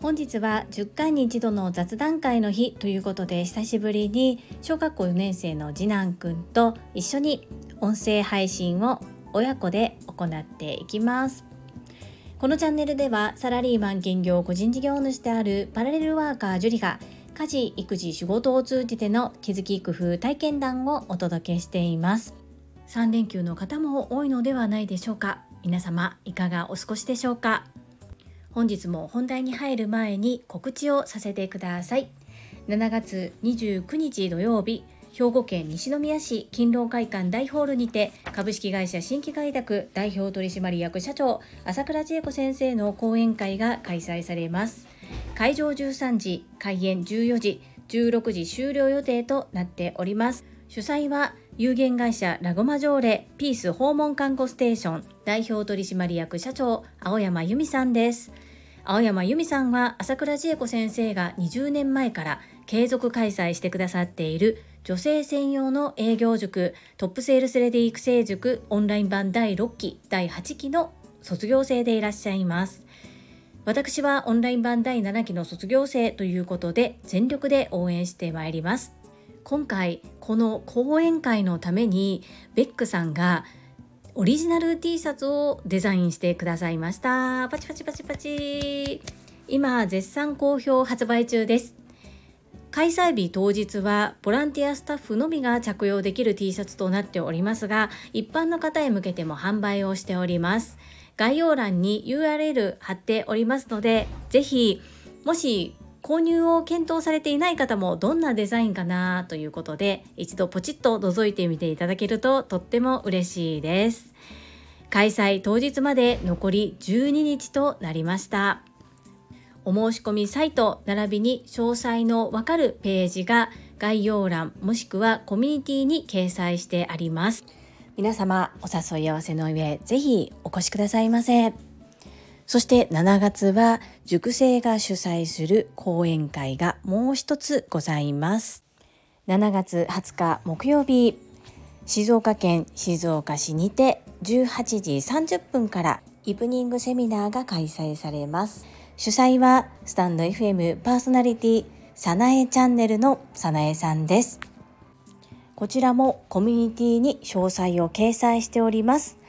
本日は10回に一度の雑談会の日ということで久しぶりに小学校4年生の次男くんと一緒に音声配信を親子で行っていきます。このチャンネルではサラリーマン兼業個人事業主であるパラレルワーカージュリが家事育児仕事を通じての気づき工夫体験談をお届けしています。3連休の方も多いのではないでしょうか。皆様いかがお過ごしでしょうか？本日も本題に入る前に告知をさせてください。7月29日土曜日兵庫県西宮市勤労会館大ホールにて株式会社新規開拓代表取締役社長朝倉千恵子先生の講演会が開催されます。会場13時開演14時16時終了予定となっております。主催は有限会社ラゴマ条例ピース訪問看護ステーション代表取締役社長青山由美さんです。青山由美さんは朝倉千恵子先生が20年前から継続開催してくださっている女性専用の営業塾トップセールスレディ育成塾オンライン版第6期第8期の卒業生でいらっしゃいます。私はオンライン版第7期の卒業生ということで全力で応援してまいります。今回この講演会のためにベックさんがオリジナル T シャツをデザインしてくださいました。パチパチパチパチ。今絶賛好評発売中です。開催日当日はボランティアスタッフのみが着用できる T シャツとなっておりますが一般の方へ向けても販売をしております。概要欄に URL 貼っておりますのでぜひもし購入を検討されていない方もどんなデザインかなということで一度ポチッと覗いてみていただけるととっても嬉しいです。開催当日まで残り12日となりました。お申し込みサイト並びに詳細のわかるページが概要欄もしくはコミュニティに掲載してあります。皆様お誘い合わせの上ぜひお越しくださいませ。そして7月は塾生が主催する講演会がもう一つございます。7月20日木曜日、静岡県静岡市にて18時30分からイブニングセミナーが開催されます。主催はスタンド FM パーソナリティさなえチャンネルのさなえさんです。こちらもコミュニティに詳細を掲載しております。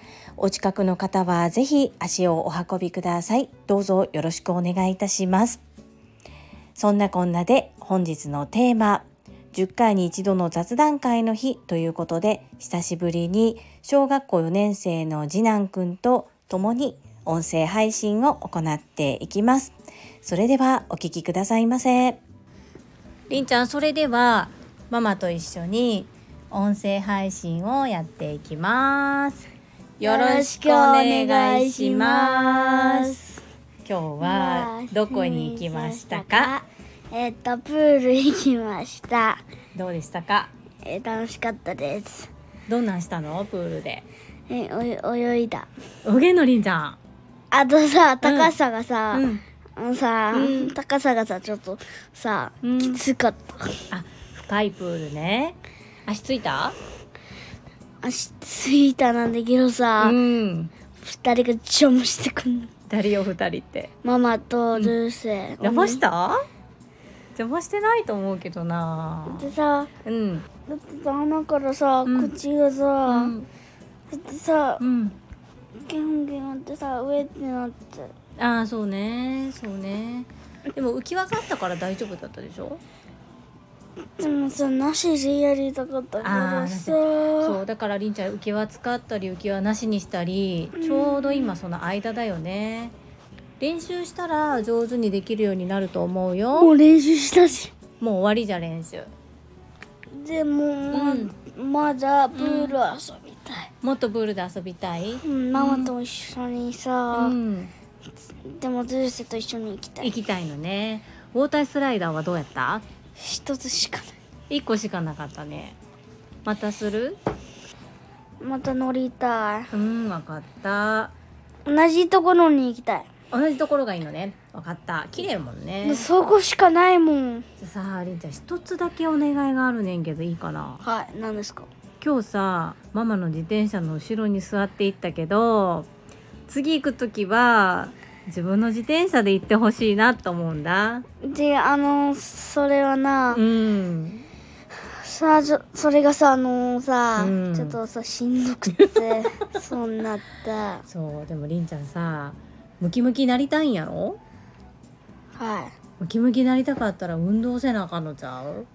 お近くの方はぜひ足をお運びください。どうぞよろしくお願いいたします。そんなこんなで本日のテーマ、10回に一度の雑談会の日ということで、久しぶりに小学校4年生の次男くんと共に音声配信を行っていきます。それではお聴きくださいませ。りんちゃん、それではママと一緒に音声配信をやっていきます。よろしくお願いします。今日はどこに行きましたか？えっ、とプール行きました。どうでしたか？えー、楽しかったです。どんなんしたの？プールで。えお泳いだ。泳げのりんちゃん。あとさ高さがさ、うん、あのさ、うん、高さがさちょっとさ、うん、きつかった。あ深いプールね。足ついた？足ついたなんだけどさ、うん、2人が邪魔してくんの。誰よ2人って。ママとルーセ、うん、邪魔した？邪魔してないと思うけどな。でさ、うん、だって穴からさ、うん、口がさ、うん、だってさ、うん、ゲンゲンってさ上ってなって。ああそうねそうね。でも浮き輪があったから大丈夫だったでしょ？でもさなしでやりたかったからさ。そうだからりんちゃん浮き輪使ったり浮き輪なしにしたりちょうど今その間だよね。練習したら上手にできるようになると思うよ。もう練習したし。もう終わりじゃ練習。でも、うん、まだプール遊びたい、うん、もっとプールで遊びたい、うん、ママと一緒にさ、うん、でもズーセと一緒に行きたい。行きたいのね。ウォータースライダーはどうやった？一つしかない。一個しかなかったね。またする？また乗りたい。うん分かった。同じところに行きたい。同じところがいいのね。分かった。綺麗もんね。そこしかないもん。じゃさありんちゃん一つだけお願いがあるねんけどいいかな？はい何ですか？今日さママの自転車の後ろに座っていったけど次行く時は自分の自転車で行ってほしいなと思うんだ。であのそれはな、うん。さあそれがさあのさ、うん。ちょっとさしんどくて そうなった。そうでもりんちゃんさムキムキなりたいんやろ？はムキムキなりたかったら運動せなあかんのちゃう？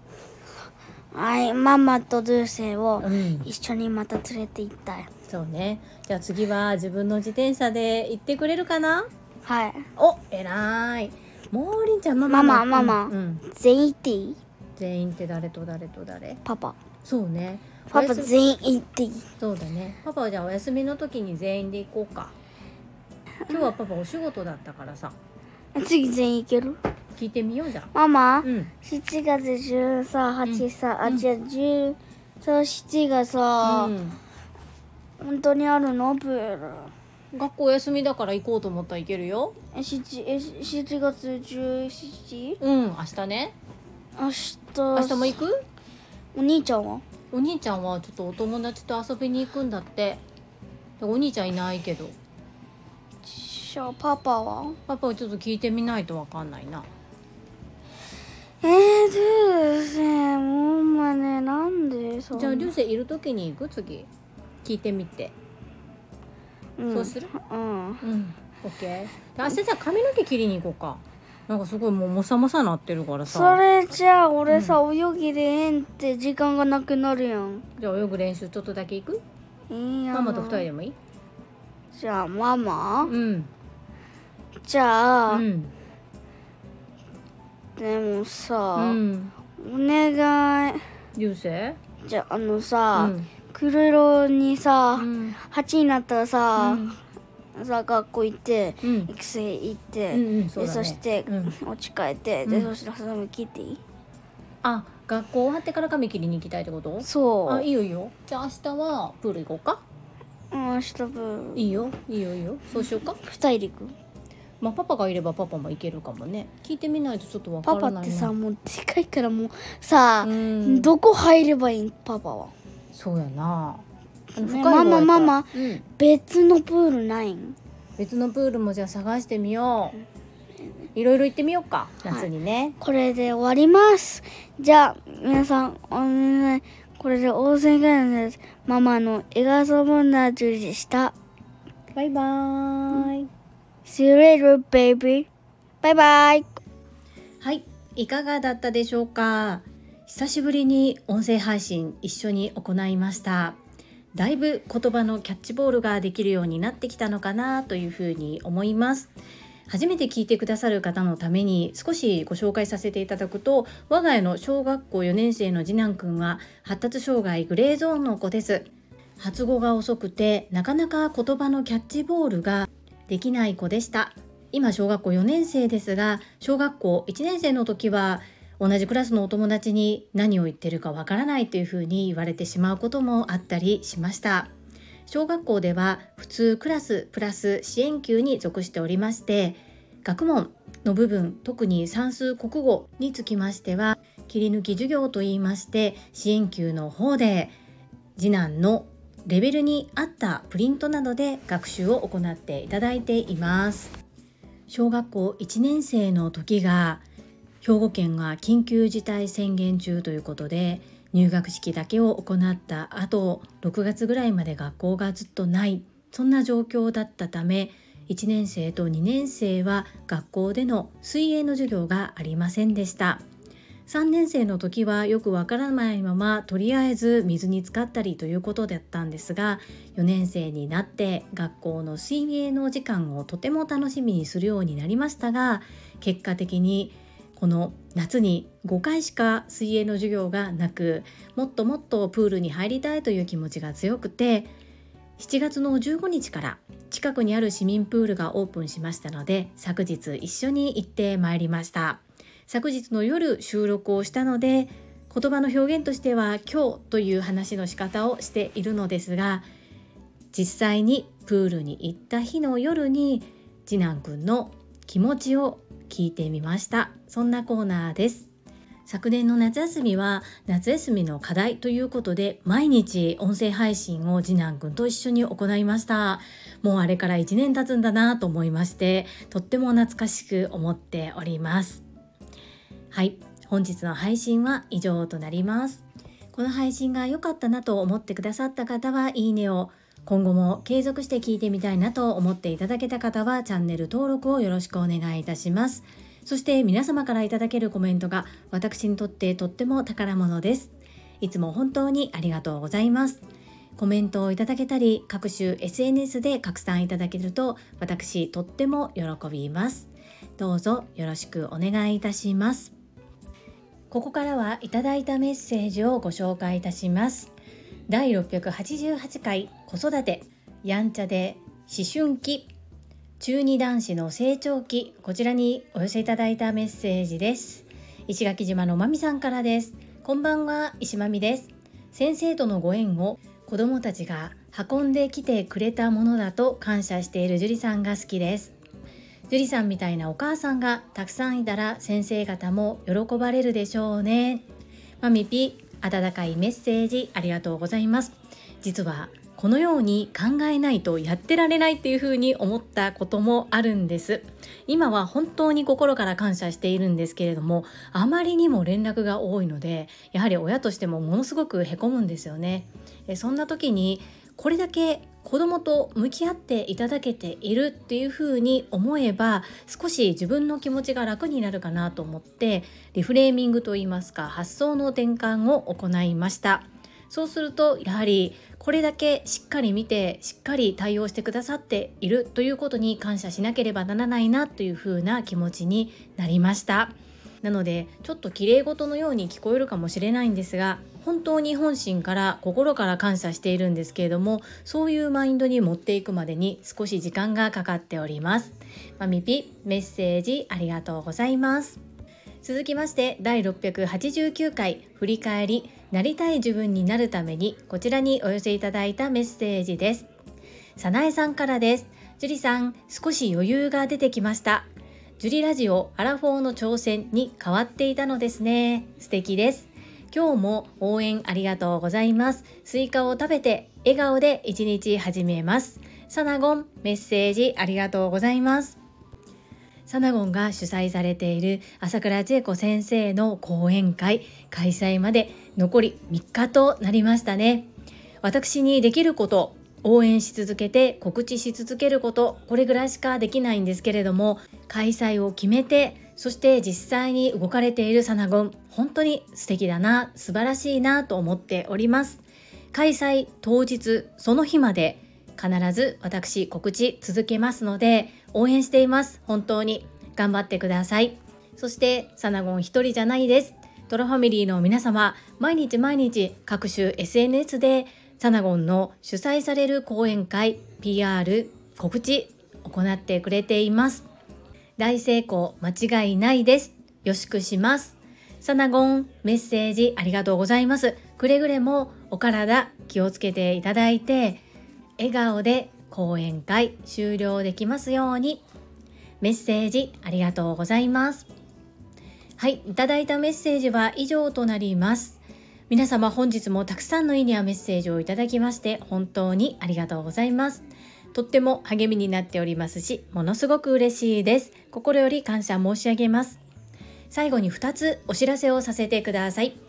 いはいママとドゥーセをうん。一緒にまた連れて行ったい。そうね。じゃあ次は自分の自転車で行ってくれるかな？はい。お偉い。もうりんちゃんママママママ。うんうん。全員行っていい？全員って誰と誰と誰？パパ。そうね。パパおやす全員行っていい。そうだね。パパはじゃあお休みの時に全員で行こうか。今日はパパお仕事だったからさ。次全員行ける？聞いてみようじゃん。ママ、うん。7月13、8さ、あ、うん。違う、10、そう、7がさ、うん。本当にあるの？プール。学校お休みだから行こうと思ったら行けるよ。え、7、え、7月 17? うん明日ね。明日、明日も行く？お兄ちゃんは？お兄ちゃんはちょっとお友達と遊びに行くんだって。でお兄ちゃんいないけど。じゃあ、パパは？パパはちょっと聞いてみないとわかんないな。えー、どうせ、もうまね、なんでそんじゃあ流星いる時に行く？次。聞いてみて、うん、そうする？うん。うん。オッケーで明日じゃあ髪の毛切りに行こうか。なんかすごいもうもさもさなってるからさ。それじゃあ、俺さ、泳ぎでええんって時間がなくなるやん。じゃあ泳ぐ練習ちょっとだけ行く？いいやんママと二人でもいい？じゃあ、ママ？うん。じゃあ、うん。でもさ、うん。お願い。流星じゃああのさ、うん黒色にさ、うん。8になったらさ、さ学校行ってうん。育成行って、うんうんそね。でそして、うん。お家帰って、でうん。そしてハサミ切っていい？あ学校終わってから髪切りに行きたいってこと？そう。あいいよいいよ。じゃあ明日はプール行こうか？うん明日分いいよいいよいいよ。そうしようか？2人で行く？まあパパがいればパパも行けるかもね。聞いてみないとちょっとわかパらないな。パってさもうでかいからもうさ、うんどこ入ればいいパパはそうやな。あのね深い方やったらママママうん。別のプールないん？別のプールもじゃあ探してみよう。いろいろ行ってみようか。夏にね、これで終わります。じゃあ皆さんお願いこれで大勢がです。ママの笑顔問題中でした。バイバーイ。See you later, baby. バイバイ。はい。いかがだったでしょうか？久しぶりに音声配信一緒に行いました。だいぶ言葉のキャッチボールができるようになってきたのかなというふうに思います。初めて聞いてくださる方のために少しご紹介させていただくと我が家の小学校4年生の次男くんは発達障害グレーゾーンの子です。発語が遅くてなかなか言葉のキャッチボールができない子でした。今小学校4年生ですが小学校1年生の時は同じクラスのお友達に何を言ってるかわからないというふうに言われてしまうこともあったりしました。小学校では普通クラスプラス支援級に属しておりまして学問の部分特に算数国語につきましては切り抜き授業といいまして支援級の方で次男のレベルに合ったプリントなどで学習を行っていただいています。小学校1年生の時が兵庫県が緊急事態宣言中ということで入学式だけを行った後6月ぐらいまで学校がずっとないそんな状況だったため1年生と2年生は学校での水泳の授業がありませんでした。3年生の時はよくわからないままとりあえず水に浸かったりということだったんですが4年生になって学校の水泳の時間をとても楽しみにするようになりましたが結果的にこの夏に5回しか水泳の授業がなくもっともっとプールに入りたいという気持ちが強くて7月の15日から近くにある市民プールがオープンしましたので昨日一緒に行ってまいりました。昨日の夜収録をしたので言葉の表現としては今日という話の仕方をしているのですが実際にプールに行った日の夜に次男くんの気持ちを聞いてみました。そんなコーナーです。昨年の夏休みは夏休みの課題ということで毎日音声配信を次男くんと一緒に行いました。もうあれから1年経つんだなと思いましてとっても懐かしく思っております。はい。本日の配信は以上となります。この配信が良かったなと思ってくださった方はいいねを今後も継続して聞いてみたいなと思っていただけた方はチャンネル登録をよろしくお願いいたしますそして皆様からいただけるコメントが私にとってとっても宝物です。いつも本当にありがとうございます。コメントをいただけたり、各種 SNS で拡散いただけると私とっても喜びます。どうぞよろしくお願いいたします。ここからはいただいたメッセージをご紹介いたします。第688回子育てやんちゃで思春期。中二男子の成長期。こちらにお寄せいただいたメッセージです。石垣島のまみさんからです。こんばんは石まみです。先生とのご縁を子供たちが運んできてくれたものだと感謝している樹里さんが好きです。樹里さんみたいなお母さんがたくさんいたら先生方も喜ばれるでしょうね。まみぴ温かいメッセージありがとうございます。実はこのように考えないとやってられないっていうふに思ったこともあるんです。今は本当に心から感謝しているんですけれどもあまりにも連絡が多いのでやはり親としてもものすごくへこむんですよね。えそんな時にこれだけ子供と向き合っていただけているっていうふうに思えば少し自分の気持ちが楽になるかなと思ってリフレーミングといいますか発想の転換を行いました。そうするとやはりこれだけしっかり見てしっかり対応してくださっているということに感謝しなければならないなというふうな気持ちになりました。なのでちょっと綺麗事のように聞こえるかもしれないんですが本当に本心から心から感謝しているんですけれどもそういうマインドに持っていくまでに少し時間がかかっておりますまみぴメッセージありがとうございます続きまして第689回振り返りなりたい自分になるためにこちらにお寄せいただいたメッセージです。さなえさんからです。樹里さん、少し余裕が出てきました。樹里ラジオアラフォーの挑戦に変わっていたのですね。素敵です。今日も応援ありがとうございます。スイカを食べて笑顔で一日始めます。サナゴン、メッセージありがとうございます。サナゴンが主催されている朝倉千恵子先生の講演会開催まで残り3日となりましたね私にできること応援し続けて告知し続けることこれぐらいしかできないんですけれども開催を決めてそして実際に動かれているサナゴン本当に素敵だな素晴らしいなと思っております。開催当日その日まで必ず私告知続けますので応援しています。本当に。頑張ってください。そしてサナゴン一人じゃないです。トラファミリーの皆様毎日毎日各種 SNS でサナゴンの主催される講演会 PR 告知行ってくれています。大成功間違いないです。よしくします。サナゴンメッセージありがとうございます。くれぐれもお体気をつけていただいて笑顔で講演会終了できますように。メッセージありがとうございます。はいいただいたメッセージは以上となります。皆様本日もたくさんのいいねやメッセージをいただきまして本当にありがとうございます。とっても励みになっておりますしものすごく嬉しいです。心より感謝申し上げます。最後に2つお知らせをさせてください。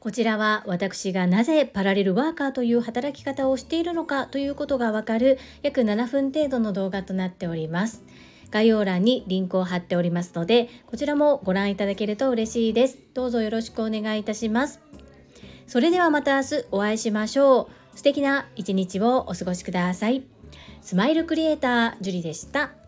こちらは私がなぜパラレルワーカーという働き方をしているのかということがわかる約7分程度の動画となっております。概要欄にリンクを貼っておりますので、こちらもご覧いただけると嬉しいです。どうぞよろしくお願いいたします。それではまた明日お会いしましょう。素敵な一日をお過ごしください。スマイルクリエイター、ジュリでした。